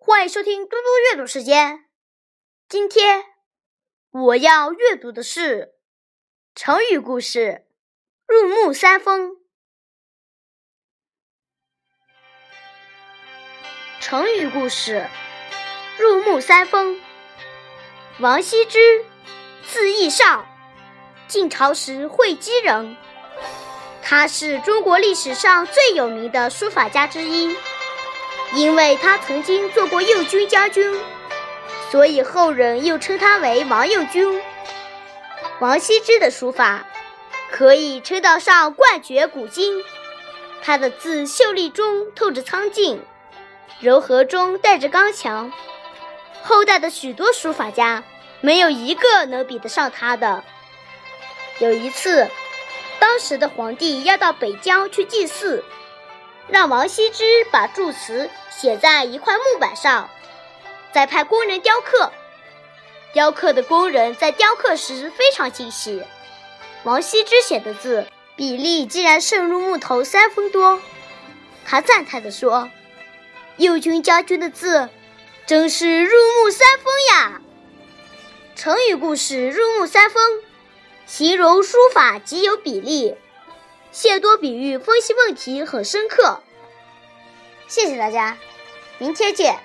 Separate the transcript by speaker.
Speaker 1: 欢迎收听嘟嘟阅读时间。今天我要阅读的是成语故事“入木三分”。成语故事“入木三分”。王羲之，字逸少，晋朝时会稽人。他是中国历史上最有名的书法家之一，因为他曾经做过右军将军，所以后人又称他为王右军。王羲之的书法可以称得上冠绝古今，他的字秀丽中透着苍劲，柔和中带着刚强。后代的许多书法家没有一个能比得上他的。有一次。当时的皇帝要到北郊去祭祀，让王羲之把祝词写在一块木板上，再派工人雕刻。雕刻的工人在雕刻时非常精细，王羲之写的字比例竟然胜入木头三分多。他赞叹地说：“右军将军的字真是入木三分呀！”成语故事“入木三分”。形容书法极有比例，谢多比喻分析问题很深刻。谢谢大家，明天见。